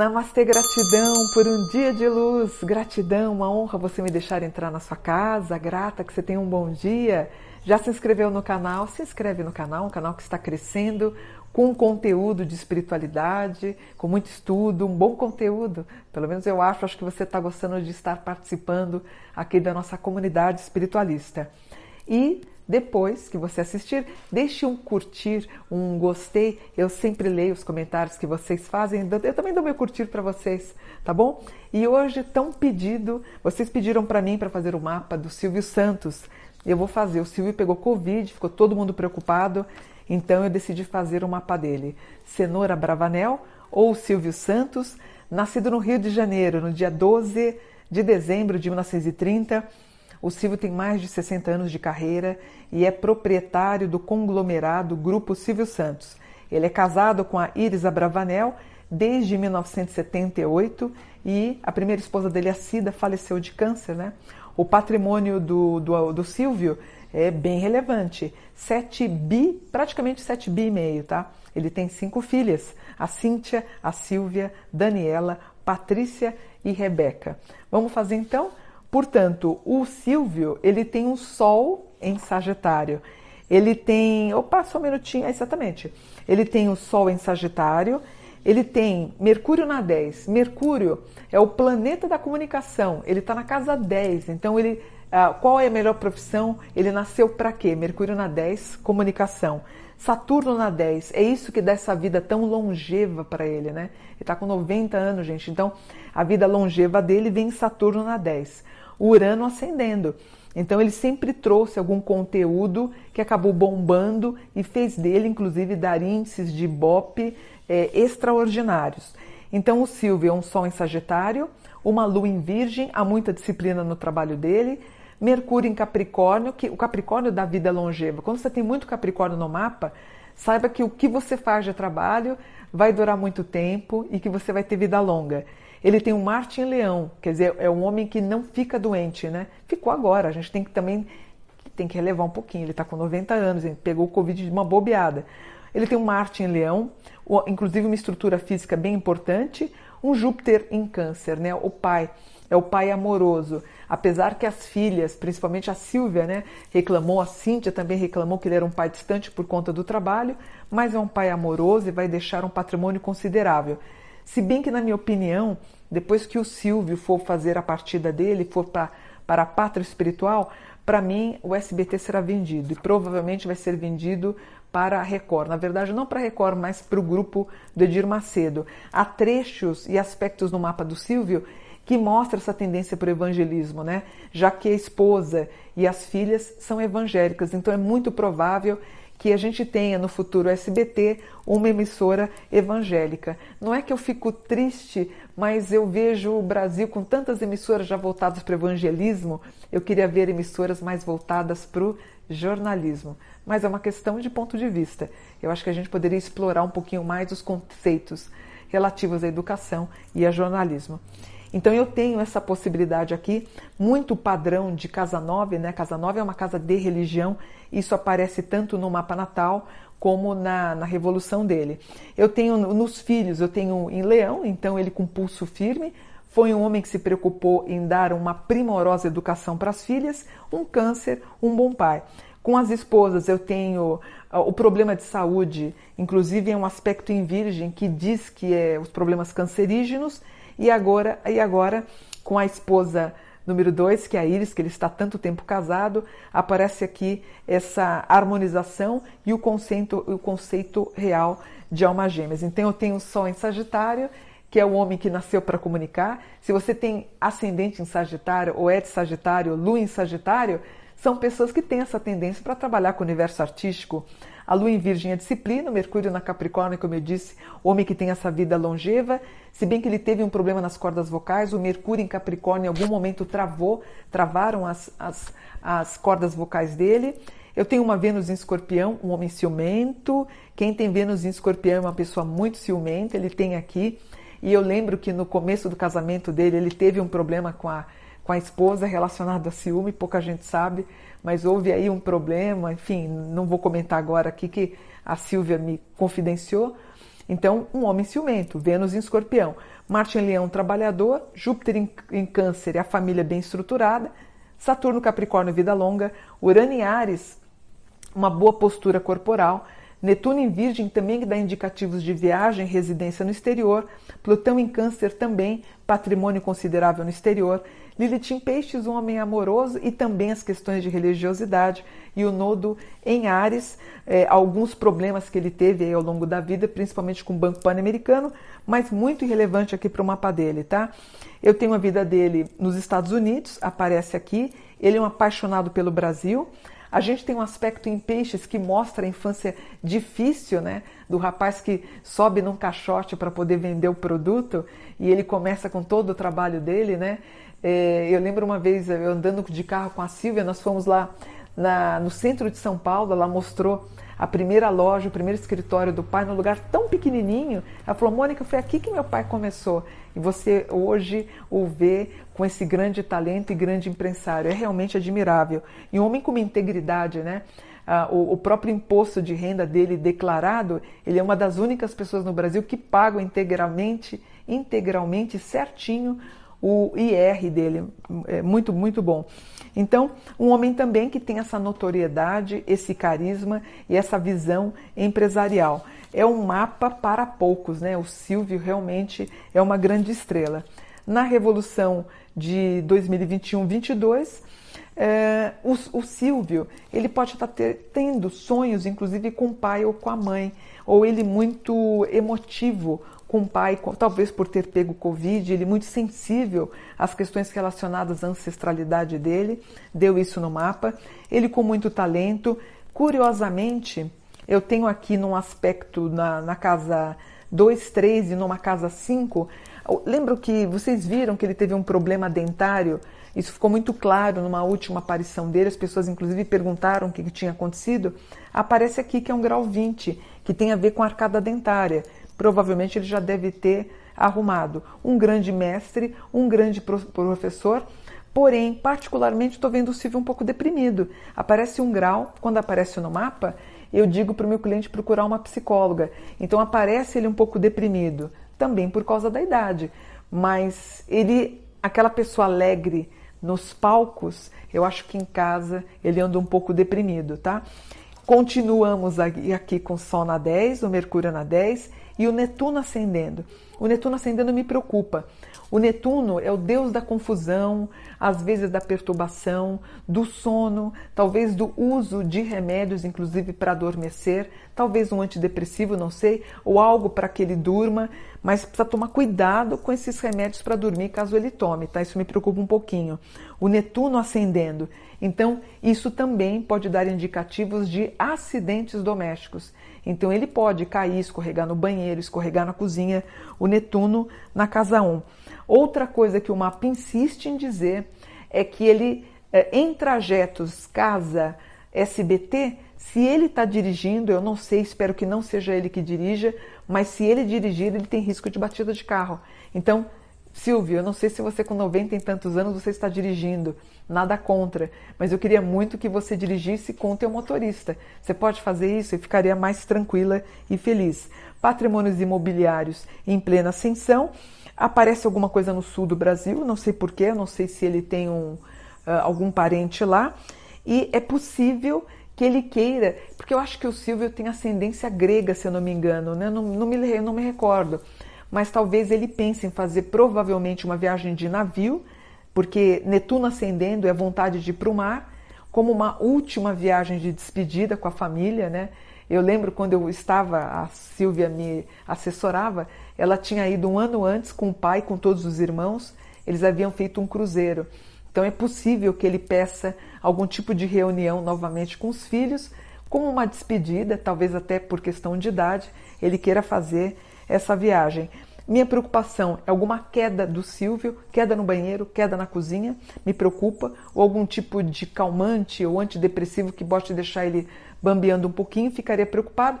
Namastê, gratidão por um dia de luz, gratidão, uma honra você me deixar entrar na sua casa, grata que você tenha um bom dia. Já se inscreveu no canal? Se inscreve no canal, um canal que está crescendo com conteúdo de espiritualidade, com muito estudo, um bom conteúdo. Pelo menos eu acho, acho que você está gostando de estar participando aqui da nossa comunidade espiritualista. E depois que você assistir, deixe um curtir, um gostei. Eu sempre leio os comentários que vocês fazem. Eu também dou meu curtir para vocês, tá bom? E hoje tão pedido, vocês pediram para mim para fazer o mapa do Silvio Santos. Eu vou fazer. O Silvio pegou Covid, ficou todo mundo preocupado. Então eu decidi fazer o mapa dele. Cenoura Bravanel ou Silvio Santos, nascido no Rio de Janeiro no dia 12 de dezembro de 1930 o Silvio tem mais de 60 anos de carreira e é proprietário do conglomerado Grupo Silvio Santos. Ele é casado com a Iris Abravanel desde 1978 e a primeira esposa dele, a Cida, faleceu de câncer. Né? O patrimônio do, do, do Silvio é bem relevante, 7 bi, praticamente 7 bi e meio, tá? Ele tem cinco filhas, a Cíntia, a Silvia, Daniela, Patrícia e Rebeca. Vamos fazer então Portanto, o Silvio, ele tem um Sol em Sagitário. Ele tem, opa, só um minutinho, é exatamente. Ele tem o Sol em Sagitário, ele tem Mercúrio na 10. Mercúrio é o planeta da comunicação, ele está na casa 10. Então, ele, ah, qual é a melhor profissão? Ele nasceu para quê? Mercúrio na 10, comunicação. Saturno na 10, é isso que dá essa vida tão longeva para ele, né? Ele está com 90 anos, gente. Então, a vida longeva dele vem em Saturno na 10 o Urano ascendendo. Então ele sempre trouxe algum conteúdo que acabou bombando e fez dele, inclusive, dar índices de BOP é, extraordinários. Então o Silvio é um Sol em Sagitário, uma Lua em Virgem, há muita disciplina no trabalho dele. Mercúrio em Capricórnio, que o Capricórnio dá vida longeva. Quando você tem muito Capricórnio no mapa, saiba que o que você faz de trabalho vai durar muito tempo e que você vai ter vida longa. Ele tem um Marte em Leão, quer dizer, é um homem que não fica doente, né? Ficou agora, a gente tem que também tem que relevar um pouquinho. Ele está com 90 anos, ele pegou o Covid de uma bobeada. Ele tem um Marte em Leão, inclusive uma estrutura física bem importante, um Júpiter em Câncer, né? O pai é o pai amoroso. Apesar que as filhas, principalmente a Silvia, né, reclamou, a Cíntia também reclamou que ele era um pai distante por conta do trabalho, mas é um pai amoroso e vai deixar um patrimônio considerável. Se bem que, na minha opinião, depois que o Silvio for fazer a partida dele, for pra, para a pátria espiritual, para mim o SBT será vendido e provavelmente vai ser vendido para a Record. Na verdade, não para a Record, mas para o grupo do Edir Macedo. Há trechos e aspectos no mapa do Silvio que mostra essa tendência para o evangelismo, né? Já que a esposa e as filhas são evangélicas, então é muito provável que a gente tenha no futuro SBT uma emissora evangélica. Não é que eu fico triste, mas eu vejo o Brasil com tantas emissoras já voltadas para o evangelismo, eu queria ver emissoras mais voltadas para o jornalismo. Mas é uma questão de ponto de vista. Eu acho que a gente poderia explorar um pouquinho mais os conceitos relativos à educação e ao jornalismo. Então eu tenho essa possibilidade aqui, muito padrão de casa 9, né? Casa 9 é uma casa de religião, isso aparece tanto no mapa natal como na, na revolução dele. Eu tenho nos filhos, eu tenho em Leão, então ele com pulso firme, foi um homem que se preocupou em dar uma primorosa educação para as filhas, um câncer, um bom pai. Com as esposas, eu tenho ah, o problema de saúde, inclusive é um aspecto em virgem que diz que é os problemas cancerígenos e agora, e agora com a esposa número 2, que é a Iris, que ele está tanto tempo casado, aparece aqui essa harmonização e o conceito, o conceito real de alma gêmeas. Então eu tenho o Sol em Sagitário, que é o homem que nasceu para comunicar. Se você tem ascendente em Sagitário ou é de Sagitário, Lua em Sagitário, são pessoas que têm essa tendência para trabalhar com o universo artístico. A lua em Virgem é disciplina, Mercúrio na Capricórnio, como eu disse, homem que tem essa vida longeva. Se bem que ele teve um problema nas cordas vocais, o Mercúrio em Capricórnio em algum momento travou, travaram as, as, as cordas vocais dele. Eu tenho uma Vênus em Escorpião, um homem ciumento. Quem tem Vênus em Escorpião é uma pessoa muito ciumenta, ele tem aqui. E eu lembro que no começo do casamento dele, ele teve um problema com a com a esposa relacionado a ciúme, pouca gente sabe, mas houve aí um problema, enfim, não vou comentar agora aqui que a Silvia me confidenciou. Então, um homem ciumento, Vênus em escorpião. Marte em leão, trabalhador. Júpiter em, em câncer, a família bem estruturada. Saturno, Capricórnio, vida longa. Urano em Ares, uma boa postura corporal. Netuno em Virgem também dá indicativos de viagem, residência no exterior. Plutão em Câncer também, patrimônio considerável no exterior. Lilith em Peixes, um homem amoroso e também as questões de religiosidade. E o Nodo em Ares, é, alguns problemas que ele teve ao longo da vida, principalmente com o Banco Pan-Americano, mas muito irrelevante aqui para o mapa dele, tá? Eu tenho a vida dele nos Estados Unidos, aparece aqui. Ele é um apaixonado pelo Brasil. A gente tem um aspecto em peixes que mostra a infância difícil, né? Do rapaz que sobe num caixote para poder vender o produto e ele começa com todo o trabalho dele, né? É, eu lembro uma vez eu andando de carro com a Silvia, nós fomos lá na, no centro de São Paulo, ela mostrou a primeira loja, o primeiro escritório do pai, num lugar tão pequenininho. Ela falou: Mônica, foi aqui que meu pai começou. E você hoje o vê com esse grande talento e grande empresário. É realmente admirável. E um homem com uma integridade, né? Ah, o, o, próprio imposto de renda dele declarado, ele é uma das únicas pessoas no Brasil que pagam integralmente, integralmente, certinho o IR dele. É muito, muito bom. Então, um homem também que tem essa notoriedade, esse carisma e essa visão empresarial. É um mapa para poucos, né? O Silvio realmente é uma grande estrela. Na Revolução de 2021-22, é, o, o, Silvio ele pode estar ter, tendo sonhos, inclusive com o pai ou com a mãe, ou ele muito emotivo com o pai, talvez por ter pego Covid, ele muito sensível às questões relacionadas à ancestralidade dele, deu isso no mapa. Ele com muito talento. Curiosamente, eu tenho aqui num aspecto na, na casa 2, 3 e numa casa 5. Lembro que vocês viram que ele teve um problema dentário. Isso ficou muito claro numa última aparição dele. As pessoas, inclusive, perguntaram o que, tinha acontecido. Aparece aqui que é um grau 20, que tem a ver com a arcada dentária provavelmente ele já deve ter arrumado um grande mestre, um grande professor. Porém, particularmente, estou vendo o Silvio um pouco deprimido. Aparece um grau, quando aparece no mapa, eu digo para o meu cliente procurar uma psicóloga. Então aparece ele um pouco deprimido, também por causa da idade. Mas ele, aquela pessoa alegre nos palcos, eu acho que em casa ele anda um pouco deprimido, tá? Continuamos aqui com o Sol na 10, o Mercúrio na 10 e o Netuno ascendendo. O Netuno ascendendo me preocupa. O Netuno é o deus da confusão, às vezes da perturbação, do sono, talvez do uso de remédios, inclusive para adormecer, talvez um antidepressivo, não sei, ou algo para que ele durma, mas precisa tomar cuidado com esses remédios para dormir caso ele tome, tá? Isso me preocupa um pouquinho. O Netuno ascendendo. Então, isso também pode dar indicativos de acidentes domésticos. Então ele pode cair, escorregar no banheiro, escorregar na cozinha, o Netuno na casa 1. Outra coisa que o mapa insiste em dizer é que ele, é, em trajetos casa SBT, se ele está dirigindo, eu não sei, espero que não seja ele que dirija, mas se ele dirigir, ele tem risco de batida de carro. Então, Silvio, eu não sei se você com 90 e tantos anos você está dirigindo, nada contra, mas eu queria muito que você dirigisse com o teu motorista. Você pode fazer isso e ficaria mais tranquila e feliz. Patrimônios imobiliários em plena ascensão. Aparece alguma coisa no sul do Brasil, não sei porquê, não sei se ele tem um, uh, algum parente lá. E é possível que ele queira, porque eu acho que o Silvio tem ascendência grega, se eu não me engano, né? não, não, me, não me recordo mas talvez ele pense em fazer provavelmente uma viagem de navio, porque Netuno ascendendo é vontade de ir para o mar, como uma última viagem de despedida com a família, né? Eu lembro quando eu estava, a Silvia me assessorava, ela tinha ido um ano antes com o pai, com todos os irmãos, eles haviam feito um cruzeiro. Então é possível que ele peça algum tipo de reunião novamente com os filhos, como uma despedida, talvez até por questão de idade, ele queira fazer essa viagem. Minha preocupação é alguma queda do Silvio, queda no banheiro, queda na cozinha, me preocupa, ou algum tipo de calmante ou antidepressivo que possa deixar ele bambeando um pouquinho, ficaria preocupado.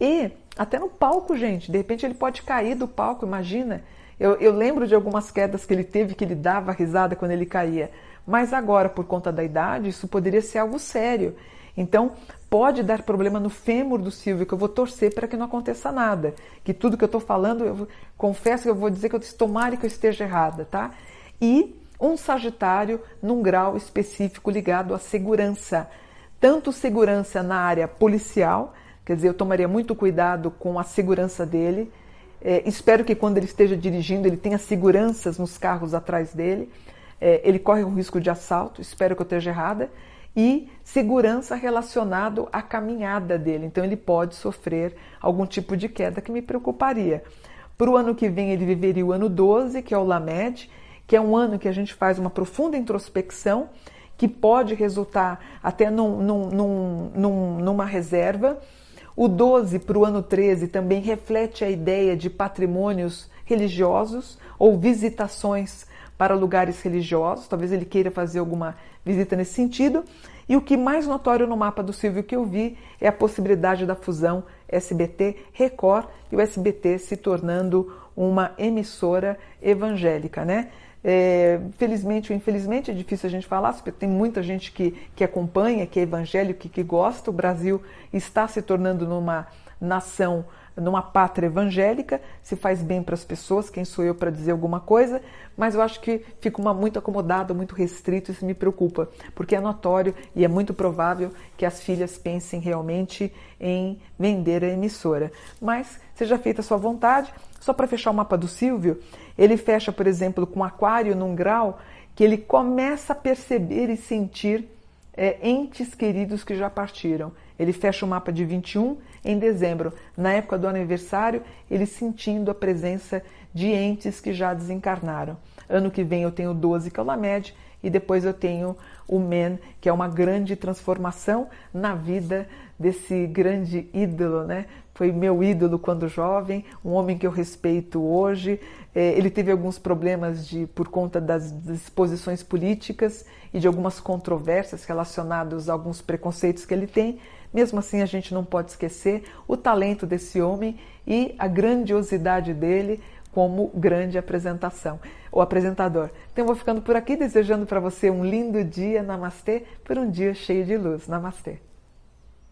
E até no palco, gente, de repente ele pode cair do palco, imagina. Eu, eu lembro de algumas quedas que ele teve, que ele dava risada quando ele caía. Mas agora, por conta da idade, isso poderia ser algo sério. Então, pode dar problema no fêmur do Silvio, que eu vou torcer para que não aconteça nada. Que tudo que eu estou falando, eu confesso que eu vou dizer que eu tomara que eu esteja errada, tá? E um Sagitário num grau específico ligado à segurança. Tanto segurança na área policial, quer dizer, eu tomaria muito cuidado com a segurança dele. É, espero que quando ele esteja dirigindo, ele tenha seguranças nos carros atrás dele. É, ele corre um risco de assalto, espero que eu esteja errada e segurança relacionado à caminhada dele. Então ele pode sofrer algum tipo de queda que me preocuparia. Para o ano que vem ele viveria o ano 12, que é o Lamed, que é um ano que a gente faz uma profunda introspecção, que pode resultar até num, num, num, numa reserva. O 12 para o ano 13 também reflete a ideia de patrimônios religiosos ou visitações para lugares religiosos, talvez ele queira fazer alguma visita nesse sentido. E o que mais notório no mapa do Silvio que eu vi é a possibilidade da fusão SBT-Record e o SBT se tornando uma emissora evangélica, né? É, felizmente ou infelizmente, é difícil a gente falar, porque tem muita gente que, que acompanha, que é evangélico, que, que gosta. O Brasil está se tornando numa nação numa pátria evangélica, se faz bem para as pessoas, quem sou eu para dizer alguma coisa, mas eu acho que fico uma, muito acomodado, muito restrito, isso me preocupa, porque é notório e é muito provável que as filhas pensem realmente em vender a emissora. Mas seja feita a sua vontade, só para fechar o mapa do Silvio, ele fecha, por exemplo, com aquário num grau que ele começa a perceber e sentir é, entes queridos que já partiram. Ele fecha o mapa de 21 em dezembro, na época do aniversário, ele sentindo a presença de entes que já desencarnaram. Ano que vem eu tenho 12, que é o Lamed, e depois eu tenho o Men, que é uma grande transformação na vida desse grande ídolo, né? Foi meu ídolo quando jovem, um homem que eu respeito hoje. É, ele teve alguns problemas de, por conta das disposições políticas e de algumas controvérsias relacionadas a alguns preconceitos que ele tem, mesmo assim, a gente não pode esquecer o talento desse homem e a grandiosidade dele como grande apresentação, o apresentador. Então, eu vou ficando por aqui desejando para você um lindo dia, namastê, por um dia cheio de luz. Namastê.